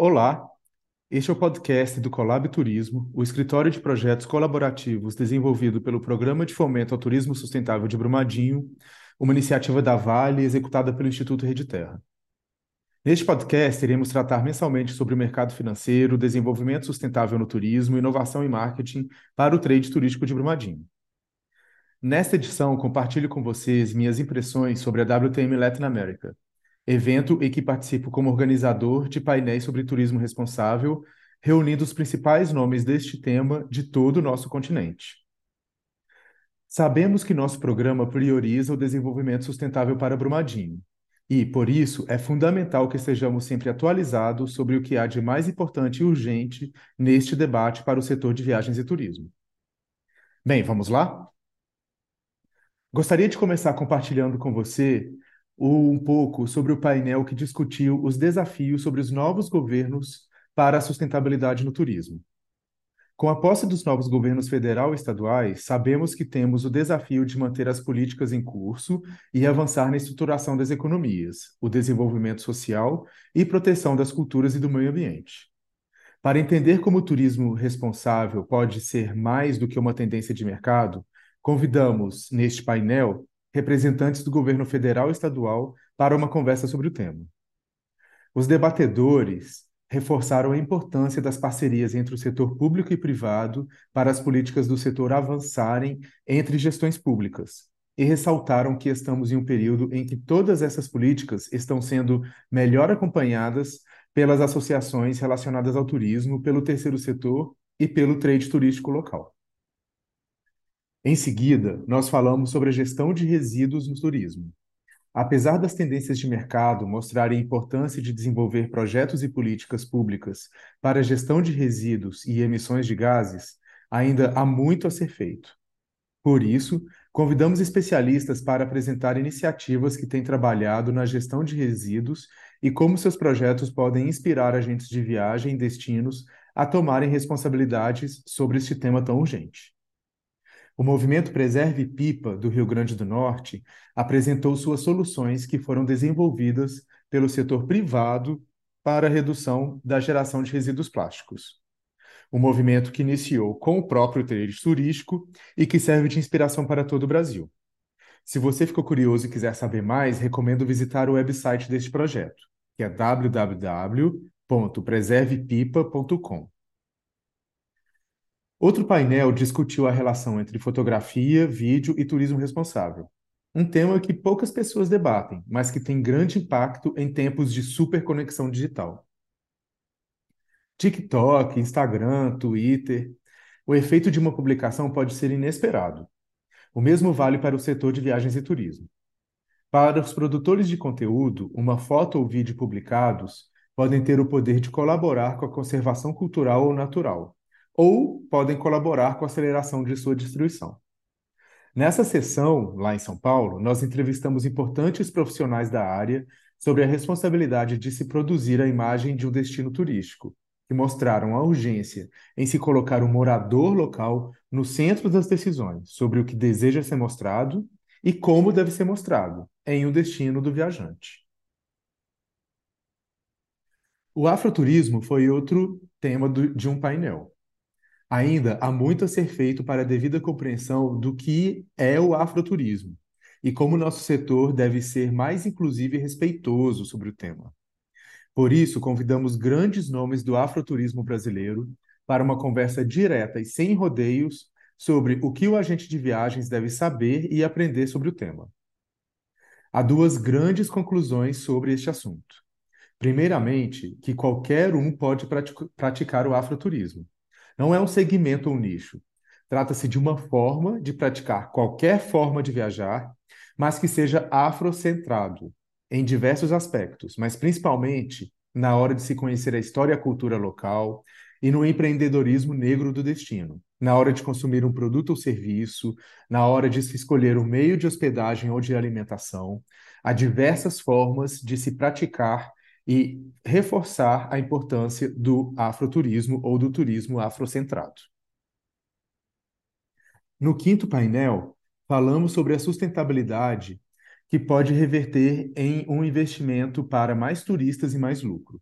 Olá, este é o podcast do Colab Turismo, o escritório de projetos colaborativos desenvolvido pelo Programa de Fomento ao Turismo Sustentável de Brumadinho, uma iniciativa da Vale executada pelo Instituto Rede Terra. Neste podcast, iremos tratar mensalmente sobre o mercado financeiro, desenvolvimento sustentável no turismo, inovação e marketing para o trade turístico de Brumadinho. Nesta edição, compartilho com vocês minhas impressões sobre a WTM Latin America, evento em que participo como organizador de painéis sobre turismo responsável, reunindo os principais nomes deste tema de todo o nosso continente. Sabemos que nosso programa prioriza o desenvolvimento sustentável para Brumadinho, e, por isso, é fundamental que estejamos sempre atualizados sobre o que há de mais importante e urgente neste debate para o setor de viagens e turismo. Bem, vamos lá? Gostaria de começar compartilhando com você um pouco sobre o painel que discutiu os desafios sobre os novos governos para a sustentabilidade no turismo. Com a posse dos novos governos federal e estaduais, sabemos que temos o desafio de manter as políticas em curso e avançar na estruturação das economias, o desenvolvimento social e proteção das culturas e do meio ambiente. Para entender como o turismo responsável pode ser mais do que uma tendência de mercado, convidamos, neste painel, representantes do governo federal e estadual para uma conversa sobre o tema. Os debatedores reforçaram a importância das parcerias entre o setor público e privado para as políticas do setor avançarem entre gestões públicas e ressaltaram que estamos em um período em que todas essas políticas estão sendo melhor acompanhadas pelas associações relacionadas ao turismo, pelo terceiro setor e pelo trade turístico local. Em seguida, nós falamos sobre a gestão de resíduos no turismo. Apesar das tendências de mercado mostrarem a importância de desenvolver projetos e políticas públicas para a gestão de resíduos e emissões de gases, ainda há muito a ser feito. Por isso, convidamos especialistas para apresentar iniciativas que têm trabalhado na gestão de resíduos e como seus projetos podem inspirar agentes de viagem e destinos a tomarem responsabilidades sobre este tema tão urgente. O movimento Preserve Pipa do Rio Grande do Norte apresentou suas soluções que foram desenvolvidas pelo setor privado para a redução da geração de resíduos plásticos. Um movimento que iniciou com o próprio trade turístico e que serve de inspiração para todo o Brasil. Se você ficou curioso e quiser saber mais, recomendo visitar o website deste projeto, que é www.preservepipa.com. Outro painel discutiu a relação entre fotografia, vídeo e turismo responsável. Um tema que poucas pessoas debatem, mas que tem grande impacto em tempos de superconexão digital. TikTok, Instagram, Twitter. O efeito de uma publicação pode ser inesperado. O mesmo vale para o setor de viagens e turismo. Para os produtores de conteúdo, uma foto ou vídeo publicados podem ter o poder de colaborar com a conservação cultural ou natural, ou podem colaborar com a aceleração de sua destruição. Nessa sessão, lá em São Paulo, nós entrevistamos importantes profissionais da área sobre a responsabilidade de se produzir a imagem de um destino turístico, que mostraram a urgência em se colocar o morador local no centro das decisões sobre o que deseja ser mostrado e como deve ser mostrado em um destino do viajante. O afroturismo foi outro tema do, de um painel. Ainda há muito a ser feito para a devida compreensão do que é o afroturismo e como nosso setor deve ser mais inclusivo e respeitoso sobre o tema. Por isso, convidamos grandes nomes do afroturismo brasileiro para uma conversa direta e sem rodeios sobre o que o agente de viagens deve saber e aprender sobre o tema. Há duas grandes conclusões sobre este assunto. Primeiramente, que qualquer um pode praticar o afroturismo não é um segmento ou um nicho. Trata-se de uma forma de praticar qualquer forma de viajar, mas que seja afrocentrado em diversos aspectos, mas principalmente na hora de se conhecer a história e a cultura local e no empreendedorismo negro do destino, na hora de consumir um produto ou serviço, na hora de se escolher o meio de hospedagem ou de alimentação. Há diversas formas de se praticar e reforçar a importância do afroturismo ou do turismo afrocentrado. No quinto painel, falamos sobre a sustentabilidade que pode reverter em um investimento para mais turistas e mais lucro.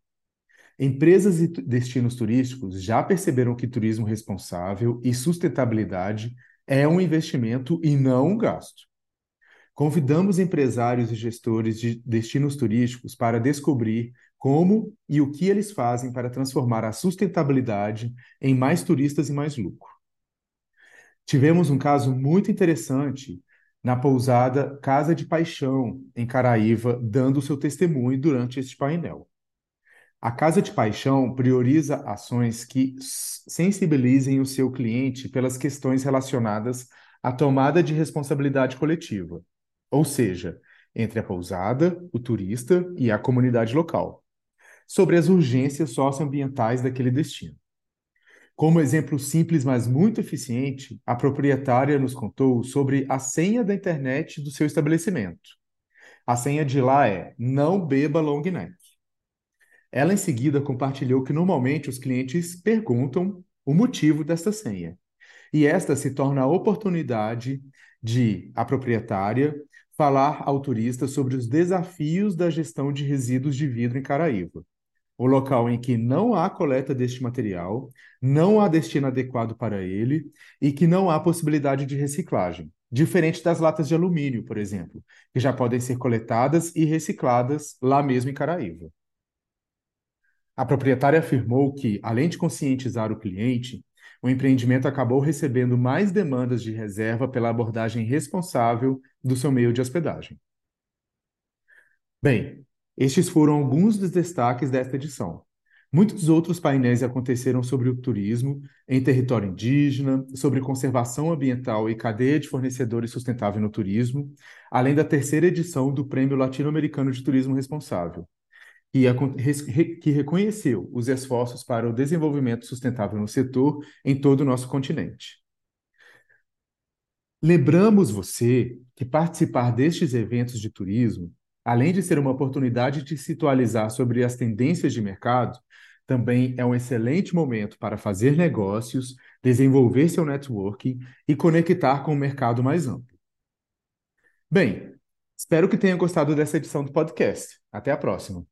Empresas e destinos turísticos já perceberam que turismo responsável e sustentabilidade é um investimento e não um gasto. Convidamos empresários e gestores de destinos turísticos para descobrir como e o que eles fazem para transformar a sustentabilidade em mais turistas e mais lucro. Tivemos um caso muito interessante na pousada Casa de Paixão, em Caraíva, dando seu testemunho durante este painel. A Casa de Paixão prioriza ações que sensibilizem o seu cliente pelas questões relacionadas à tomada de responsabilidade coletiva, ou seja, entre a pousada, o turista e a comunidade local, sobre as urgências socioambientais daquele destino. Como exemplo simples, mas muito eficiente, a proprietária nos contou sobre a senha da internet do seu estabelecimento. A senha de lá é não beba long neck. Ela em seguida compartilhou que normalmente os clientes perguntam o motivo desta senha. E esta se torna a oportunidade de a proprietária falar ao turista sobre os desafios da gestão de resíduos de vidro em Caraíva o local em que não há coleta deste material, não há destino adequado para ele e que não há possibilidade de reciclagem, diferente das latas de alumínio, por exemplo, que já podem ser coletadas e recicladas lá mesmo em Caraíva. A proprietária afirmou que, além de conscientizar o cliente, o empreendimento acabou recebendo mais demandas de reserva pela abordagem responsável do seu meio de hospedagem. Bem, estes foram alguns dos destaques desta edição. Muitos outros painéis aconteceram sobre o turismo em território indígena, sobre conservação ambiental e cadeia de fornecedores sustentável no turismo, além da terceira edição do Prêmio Latino-Americano de Turismo Responsável, que reconheceu os esforços para o desenvolvimento sustentável no setor em todo o nosso continente. Lembramos você que participar destes eventos de turismo além de ser uma oportunidade de se atualizar sobre as tendências de mercado, também é um excelente momento para fazer negócios, desenvolver seu networking e conectar com o mercado mais amplo. Bem, espero que tenha gostado dessa edição do podcast. Até a próxima.